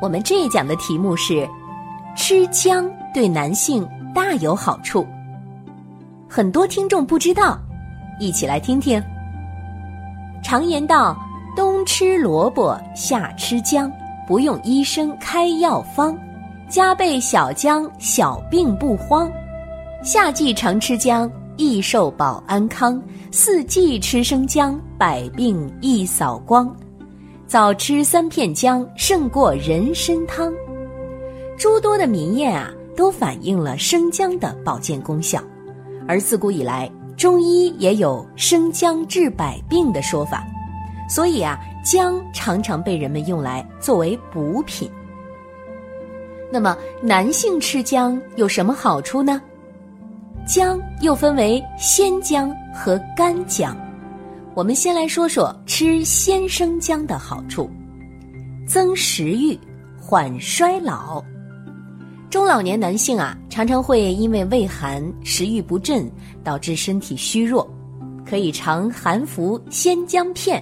我们这一讲的题目是：吃姜对男性大有好处。很多听众不知道，一起来听听。常言道：“冬吃萝卜，夏吃姜，不用医生开药方，加倍小姜，小病不慌。夏季常吃姜，益寿保安康；四季吃生姜，百病一扫光。”早吃三片姜胜过人参汤，诸多的民谚啊，都反映了生姜的保健功效。而自古以来，中医也有生姜治百病的说法，所以啊，姜常常被人们用来作为补品。那么，男性吃姜有什么好处呢？姜又分为鲜姜和干姜。我们先来说说吃鲜生姜的好处：增食欲，缓衰老。中老年男性啊，常常会因为胃寒、食欲不振，导致身体虚弱，可以常含服鲜姜片，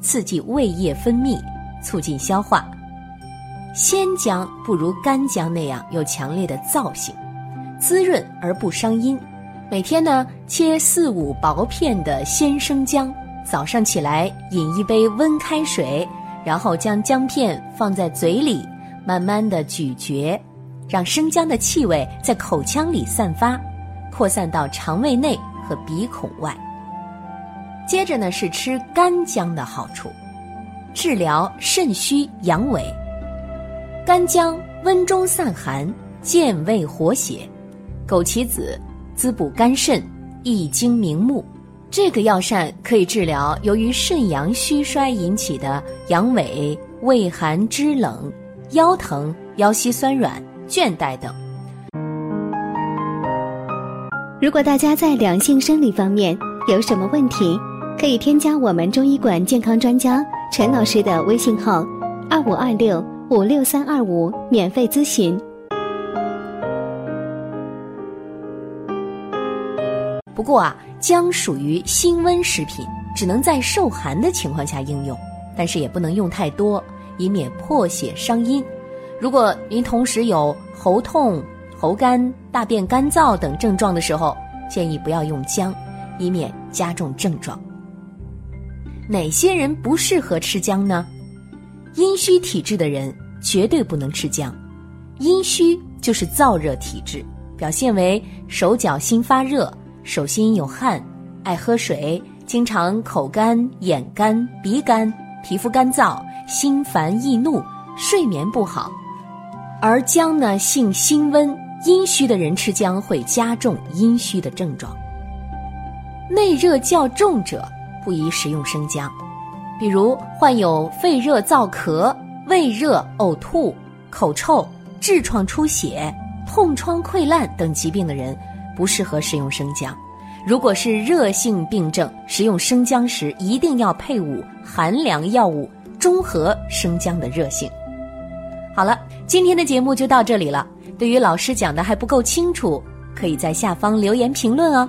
刺激胃液分泌，促进消化。鲜姜不如干姜那样有强烈的燥性，滋润而不伤阴。每天呢，切四五薄片的鲜生姜。早上起来饮一杯温开水，然后将姜片放在嘴里，慢慢的咀嚼，让生姜的气味在口腔里散发，扩散到肠胃内和鼻孔外。接着呢是吃干姜的好处，治疗肾虚阳痿。干姜温中散寒，健胃活血；枸杞子滋补肝肾，益精明目。这个药膳可以治疗由于肾阳虚衰引起的阳痿、畏寒肢冷、腰疼、腰膝酸软、倦怠等。如果大家在两性生理方面有什么问题，可以添加我们中医馆健康专家陈老师的微信号：二五二六五六三二五，免费咨询。不过啊。姜属于辛温食品，只能在受寒的情况下应用，但是也不能用太多，以免破血伤阴。如果您同时有喉痛、喉干、大便干燥等症状的时候，建议不要用姜，以免加重症状。哪些人不适合吃姜呢？阴虚体质的人绝对不能吃姜。阴虚就是燥热体质，表现为手脚心发热。手心有汗，爱喝水，经常口干、眼干、鼻干，皮肤干燥，心烦易怒，睡眠不好。而姜呢，性辛温，阴虚的人吃姜会加重阴虚的症状。内热较重者不宜食用生姜，比如患有肺热燥咳、胃热呕吐、口臭、痔疮出血、痛疮溃烂等疾病的人。不适合食用生姜。如果是热性病症，食用生姜时一定要配伍寒凉药物，中和生姜的热性。好了，今天的节目就到这里了。对于老师讲的还不够清楚，可以在下方留言评论哦。